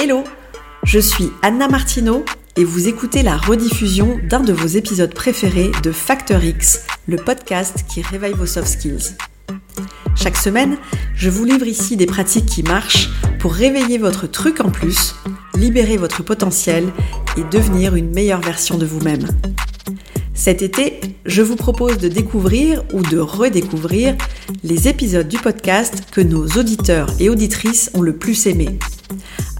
Hello, je suis Anna Martineau et vous écoutez la rediffusion d'un de vos épisodes préférés de Factor X, le podcast qui réveille vos soft skills. Chaque semaine, je vous livre ici des pratiques qui marchent pour réveiller votre truc en plus, libérer votre potentiel et devenir une meilleure version de vous-même. Cet été, je vous propose de découvrir ou de redécouvrir les épisodes du podcast que nos auditeurs et auditrices ont le plus aimé.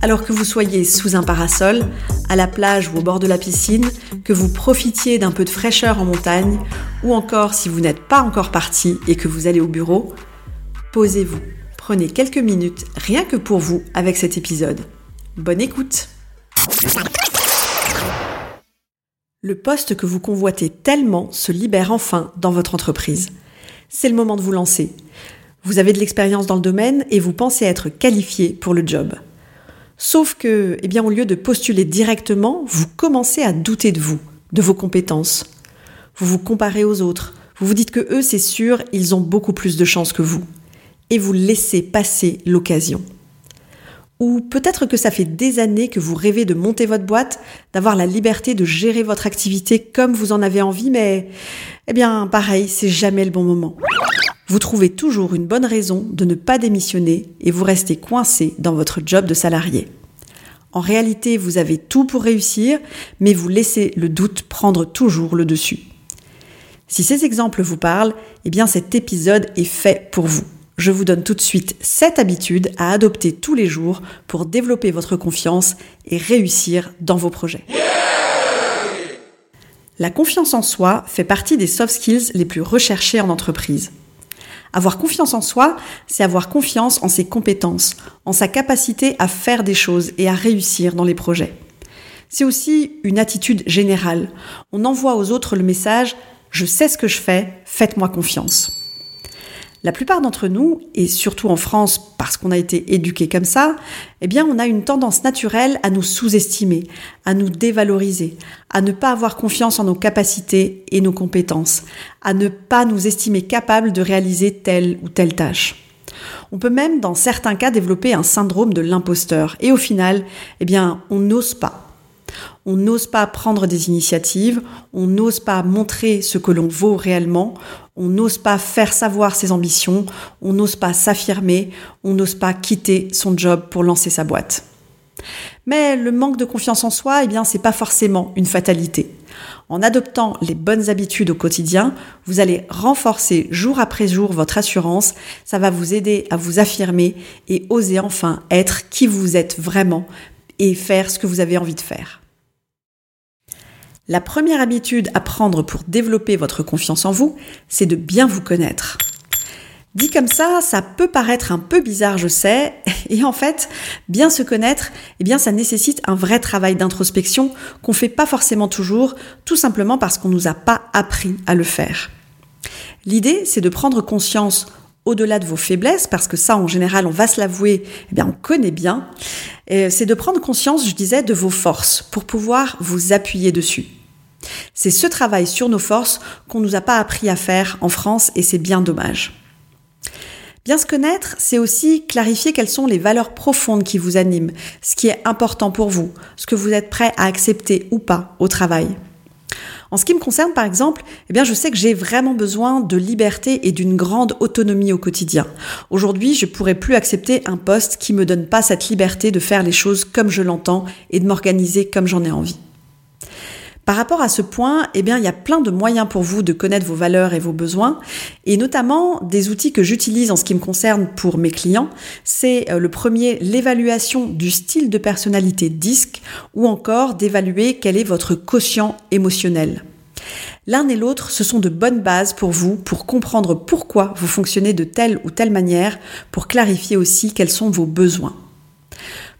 Alors que vous soyez sous un parasol, à la plage ou au bord de la piscine, que vous profitiez d'un peu de fraîcheur en montagne, ou encore si vous n'êtes pas encore parti et que vous allez au bureau, posez-vous. Prenez quelques minutes rien que pour vous avec cet épisode. Bonne écoute Le poste que vous convoitez tellement se libère enfin dans votre entreprise. C'est le moment de vous lancer. Vous avez de l'expérience dans le domaine et vous pensez être qualifié pour le job. Sauf que, eh bien, au lieu de postuler directement, vous commencez à douter de vous, de vos compétences. Vous vous comparez aux autres. Vous vous dites que eux, c'est sûr, ils ont beaucoup plus de chances que vous. Et vous laissez passer l'occasion. Ou peut-être que ça fait des années que vous rêvez de monter votre boîte, d'avoir la liberté de gérer votre activité comme vous en avez envie, mais, eh bien, pareil, c'est jamais le bon moment. Vous trouvez toujours une bonne raison de ne pas démissionner et vous restez coincé dans votre job de salarié. En réalité, vous avez tout pour réussir, mais vous laissez le doute prendre toujours le dessus. Si ces exemples vous parlent, eh bien cet épisode est fait pour vous. Je vous donne tout de suite 7 habitudes à adopter tous les jours pour développer votre confiance et réussir dans vos projets. La confiance en soi fait partie des soft skills les plus recherchés en entreprise. Avoir confiance en soi, c'est avoir confiance en ses compétences, en sa capacité à faire des choses et à réussir dans les projets. C'est aussi une attitude générale. On envoie aux autres le message ⁇ Je sais ce que je fais, faites-moi confiance ⁇ la plupart d'entre nous, et surtout en France parce qu'on a été éduqués comme ça, eh bien on a une tendance naturelle à nous sous-estimer, à nous dévaloriser, à ne pas avoir confiance en nos capacités et nos compétences, à ne pas nous estimer capables de réaliser telle ou telle tâche. On peut même dans certains cas développer un syndrome de l'imposteur et au final, eh bien on n'ose pas on n'ose pas prendre des initiatives, on n'ose pas montrer ce que l'on vaut réellement, on n'ose pas faire savoir ses ambitions, on n'ose pas s'affirmer, on n'ose pas quitter son job pour lancer sa boîte. Mais le manque de confiance en soi, eh bien, c'est pas forcément une fatalité. En adoptant les bonnes habitudes au quotidien, vous allez renforcer jour après jour votre assurance. Ça va vous aider à vous affirmer et oser enfin être qui vous êtes vraiment et faire ce que vous avez envie de faire. La première habitude à prendre pour développer votre confiance en vous, c'est de bien vous connaître. Dit comme ça, ça peut paraître un peu bizarre, je sais, et en fait, bien se connaître, eh bien ça nécessite un vrai travail d'introspection qu'on fait pas forcément toujours, tout simplement parce qu'on nous a pas appris à le faire. L'idée, c'est de prendre conscience au-delà de vos faiblesses, parce que ça, en général, on va se l'avouer, eh bien, on connaît bien, c'est de prendre conscience, je disais, de vos forces pour pouvoir vous appuyer dessus. C'est ce travail sur nos forces qu'on nous a pas appris à faire en France et c'est bien dommage. Bien se connaître, c'est aussi clarifier quelles sont les valeurs profondes qui vous animent, ce qui est important pour vous, ce que vous êtes prêt à accepter ou pas au travail. En ce qui me concerne, par exemple, eh bien, je sais que j'ai vraiment besoin de liberté et d'une grande autonomie au quotidien. Aujourd'hui, je pourrais plus accepter un poste qui me donne pas cette liberté de faire les choses comme je l'entends et de m'organiser comme j'en ai envie. Par rapport à ce point, eh bien, il y a plein de moyens pour vous de connaître vos valeurs et vos besoins, et notamment des outils que j'utilise en ce qui me concerne pour mes clients. C'est euh, le premier, l'évaluation du style de personnalité DISC, ou encore d'évaluer quel est votre quotient émotionnel. L'un et l'autre, ce sont de bonnes bases pour vous, pour comprendre pourquoi vous fonctionnez de telle ou telle manière, pour clarifier aussi quels sont vos besoins.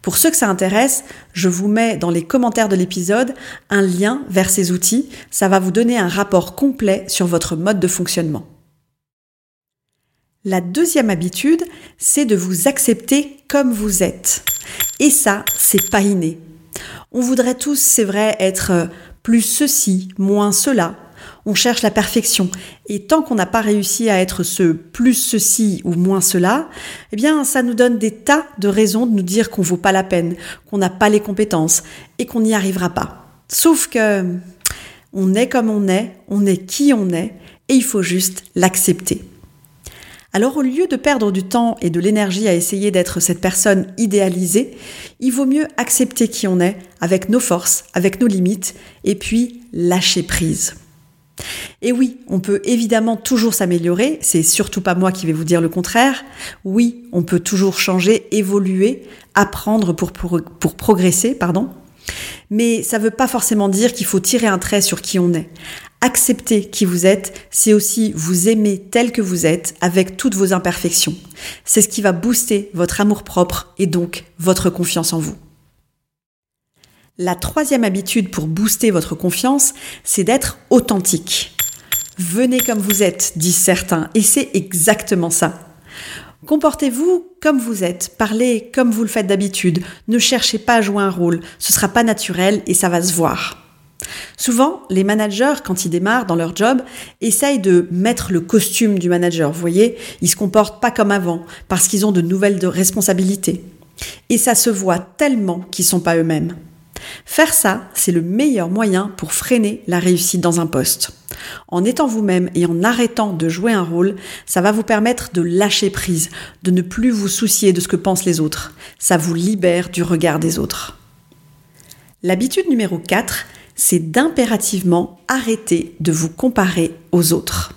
Pour ceux que ça intéresse, je vous mets dans les commentaires de l'épisode un lien vers ces outils. Ça va vous donner un rapport complet sur votre mode de fonctionnement. La deuxième habitude, c'est de vous accepter comme vous êtes. Et ça, c'est pas inné. On voudrait tous, c'est vrai, être plus ceci, moins cela. On cherche la perfection. Et tant qu'on n'a pas réussi à être ce plus ceci ou moins cela, eh bien, ça nous donne des tas de raisons de nous dire qu'on vaut pas la peine, qu'on n'a pas les compétences et qu'on n'y arrivera pas. Sauf que on est comme on est, on est qui on est, et il faut juste l'accepter. Alors au lieu de perdre du temps et de l'énergie à essayer d'être cette personne idéalisée, il vaut mieux accepter qui on est, avec nos forces, avec nos limites, et puis lâcher prise. Et oui, on peut évidemment toujours s'améliorer, c'est surtout pas moi qui vais vous dire le contraire. Oui, on peut toujours changer, évoluer, apprendre pour, progresser, pardon. Mais ça ne veut pas forcément dire qu'il faut tirer un trait sur qui on est. Accepter qui vous êtes, c'est aussi vous aimer tel que vous êtes, avec toutes vos imperfections. C'est ce qui va booster votre amour-propre et donc votre confiance en vous. La troisième habitude pour booster votre confiance, c'est d'être authentique. Venez comme vous êtes, disent certains, et c'est exactement ça. Comportez-vous comme vous êtes, parlez comme vous le faites d'habitude, ne cherchez pas à jouer un rôle, ce sera pas naturel et ça va se voir. Souvent, les managers, quand ils démarrent dans leur job, essayent de mettre le costume du manager. Vous voyez, ils se comportent pas comme avant parce qu'ils ont de nouvelles responsabilités. Et ça se voit tellement qu'ils sont pas eux-mêmes. Faire ça, c'est le meilleur moyen pour freiner la réussite dans un poste. En étant vous-même et en arrêtant de jouer un rôle, ça va vous permettre de lâcher prise, de ne plus vous soucier de ce que pensent les autres. Ça vous libère du regard des autres. L'habitude numéro 4, c'est d'impérativement arrêter de vous comparer aux autres.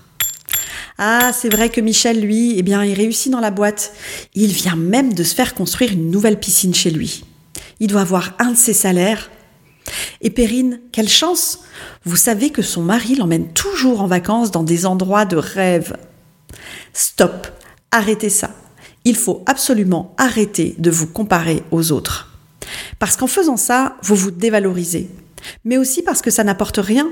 Ah, c'est vrai que Michel, lui, eh bien, il réussit dans la boîte. Il vient même de se faire construire une nouvelle piscine chez lui. Il doit avoir un de ses salaires. Et Perrine, quelle chance Vous savez que son mari l'emmène toujours en vacances dans des endroits de rêve. Stop, arrêtez ça. Il faut absolument arrêter de vous comparer aux autres. Parce qu'en faisant ça, vous vous dévalorisez mais aussi parce que ça n'apporte rien.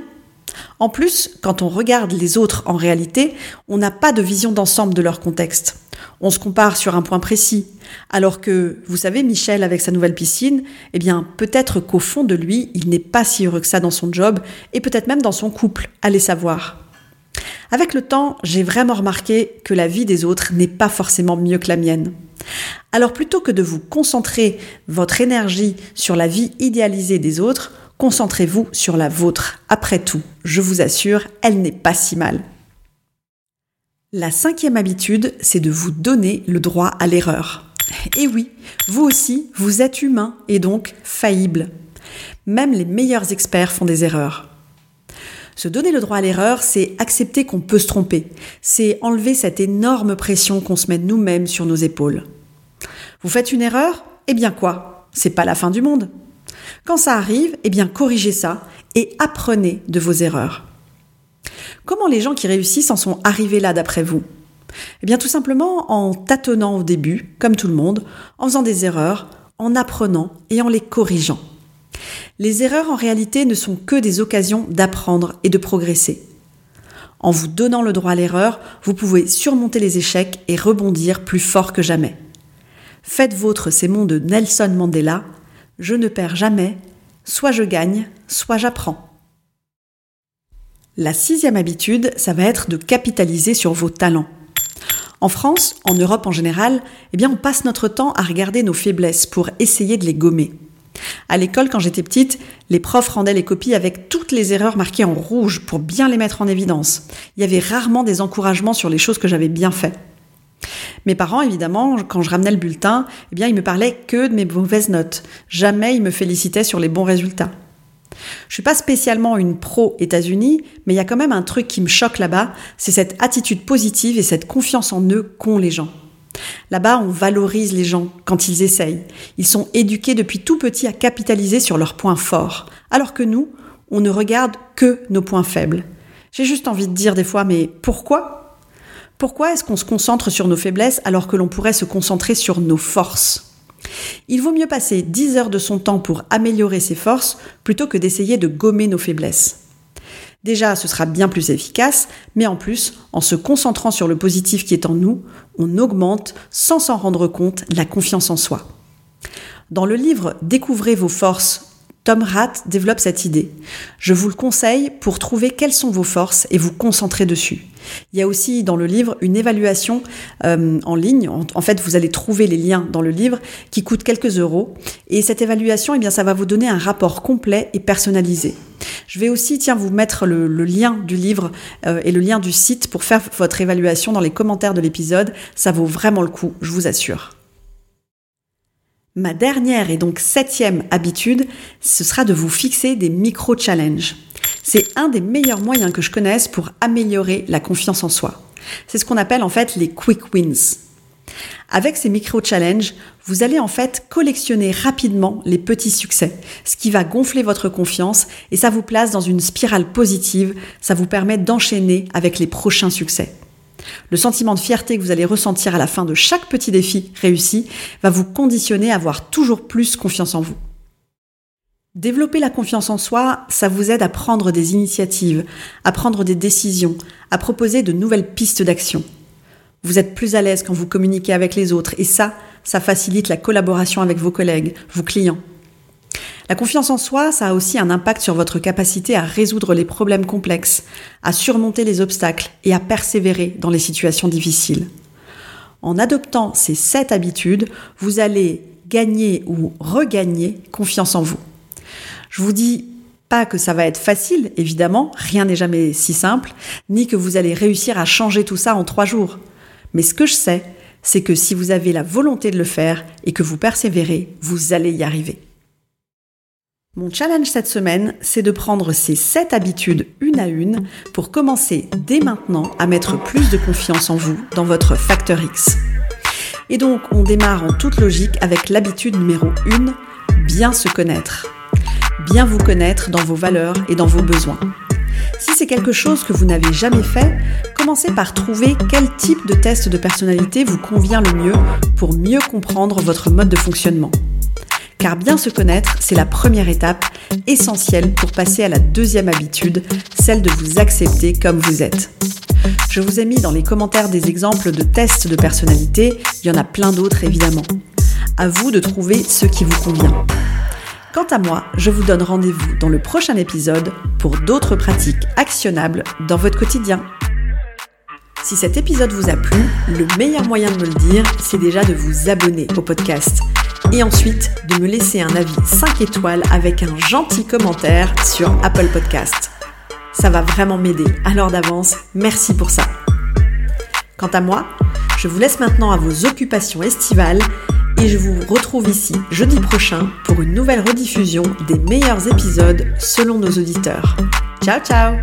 En plus, quand on regarde les autres en réalité, on n'a pas de vision d'ensemble de leur contexte. On se compare sur un point précis. Alors que, vous savez, Michel avec sa nouvelle piscine, eh bien, peut-être qu'au fond de lui, il n'est pas si heureux que ça dans son job et peut-être même dans son couple, allez savoir. Avec le temps, j'ai vraiment remarqué que la vie des autres n'est pas forcément mieux que la mienne. Alors plutôt que de vous concentrer votre énergie sur la vie idéalisée des autres, Concentrez-vous sur la vôtre. Après tout, je vous assure, elle n'est pas si mal. La cinquième habitude, c'est de vous donner le droit à l'erreur. Et oui, vous aussi, vous êtes humain et donc faillible. Même les meilleurs experts font des erreurs. Se donner le droit à l'erreur, c'est accepter qu'on peut se tromper. C'est enlever cette énorme pression qu'on se met nous-mêmes sur nos épaules. Vous faites une erreur? Eh bien quoi? C'est pas la fin du monde. Quand ça arrive, eh bien corrigez ça et apprenez de vos erreurs. Comment les gens qui réussissent en sont arrivés là d'après vous? Eh bien tout simplement en tâtonnant au début, comme tout le monde, en faisant des erreurs, en apprenant et en les corrigeant. Les erreurs en réalité ne sont que des occasions d'apprendre et de progresser. En vous donnant le droit à l'erreur, vous pouvez surmonter les échecs et rebondir plus fort que jamais. Faites vôtre ces mots de Nelson Mandela je ne perds jamais, soit je gagne, soit j'apprends. La sixième habitude, ça va être de capitaliser sur vos talents. En France, en Europe en général, eh bien, on passe notre temps à regarder nos faiblesses pour essayer de les gommer. À l'école, quand j'étais petite, les profs rendaient les copies avec toutes les erreurs marquées en rouge pour bien les mettre en évidence. Il y avait rarement des encouragements sur les choses que j'avais bien faites. Mes parents, évidemment, quand je ramenais le bulletin, eh bien, ils me parlaient que de mes mauvaises notes. Jamais ils me félicitaient sur les bons résultats. Je suis pas spécialement une pro États-Unis, mais il y a quand même un truc qui me choque là-bas, c'est cette attitude positive et cette confiance en eux qu'ont les gens. Là-bas, on valorise les gens quand ils essayent. Ils sont éduqués depuis tout petit à capitaliser sur leurs points forts, alors que nous, on ne regarde que nos points faibles. J'ai juste envie de dire des fois, mais pourquoi pourquoi est-ce qu'on se concentre sur nos faiblesses alors que l'on pourrait se concentrer sur nos forces? Il vaut mieux passer 10 heures de son temps pour améliorer ses forces plutôt que d'essayer de gommer nos faiblesses. Déjà, ce sera bien plus efficace, mais en plus, en se concentrant sur le positif qui est en nous, on augmente, sans s'en rendre compte, la confiance en soi. Dans le livre Découvrez vos forces Tom Rath développe cette idée. Je vous le conseille pour trouver quelles sont vos forces et vous concentrer dessus. Il y a aussi dans le livre une évaluation euh, en ligne. En, fait, vous allez trouver les liens dans le livre qui coûte quelques euros. Et cette évaluation, eh bien, ça va vous donner un rapport complet et personnalisé. Je vais aussi, tiens, vous mettre le, lien du livre euh, et le lien du site pour faire votre évaluation dans les commentaires de l'épisode. Ça vaut vraiment le coup, je vous assure. Ma dernière et donc septième habitude, ce sera de vous fixer des micro-challenges. C'est un des meilleurs moyens que je connaisse pour améliorer la confiance en soi. C'est ce qu'on appelle en fait les quick wins. Avec ces micro-challenges, vous allez en fait collectionner rapidement les petits succès, ce qui va gonfler votre confiance et ça vous place dans une spirale positive, ça vous permet d'enchaîner avec les prochains succès. Le sentiment de fierté que vous allez ressentir à la fin de chaque petit défi réussi va vous conditionner à avoir toujours plus confiance en vous. Développer la confiance en soi, ça vous aide à prendre des initiatives, à prendre des décisions, à proposer de nouvelles pistes d'action. Vous êtes plus à l'aise quand vous communiquez avec les autres et ça, ça facilite la collaboration avec vos collègues, vos clients. La confiance en soi, ça a aussi un impact sur votre capacité à résoudre les problèmes complexes, à surmonter les obstacles et à persévérer dans les situations difficiles. En adoptant ces sept habitudes, vous allez gagner ou regagner confiance en vous. Je vous dis pas que ça va être facile, évidemment, rien n'est jamais si simple, ni que vous allez réussir à changer tout ça en trois jours. Mais ce que je sais, c'est que si vous avez la volonté de le faire et que vous persévérez, vous allez y arriver. Mon challenge cette semaine, c'est de prendre ces 7 habitudes une à une pour commencer dès maintenant à mettre plus de confiance en vous dans votre facteur X. Et donc, on démarre en toute logique avec l'habitude numéro 1, bien se connaître. Bien vous connaître dans vos valeurs et dans vos besoins. Si c'est quelque chose que vous n'avez jamais fait, commencez par trouver quel type de test de personnalité vous convient le mieux pour mieux comprendre votre mode de fonctionnement. Car bien se connaître, c'est la première étape essentielle pour passer à la deuxième habitude, celle de vous accepter comme vous êtes. Je vous ai mis dans les commentaires des exemples de tests de personnalité, il y en a plein d'autres évidemment. À vous de trouver ce qui vous convient. Quant à moi, je vous donne rendez-vous dans le prochain épisode pour d'autres pratiques actionnables dans votre quotidien. Si cet épisode vous a plu, le meilleur moyen de me le dire, c'est déjà de vous abonner au podcast et ensuite de me laisser un avis 5 étoiles avec un gentil commentaire sur Apple Podcast. Ça va vraiment m'aider, alors d'avance, merci pour ça. Quant à moi, je vous laisse maintenant à vos occupations estivales et je vous retrouve ici jeudi prochain pour une nouvelle rediffusion des meilleurs épisodes selon nos auditeurs. Ciao ciao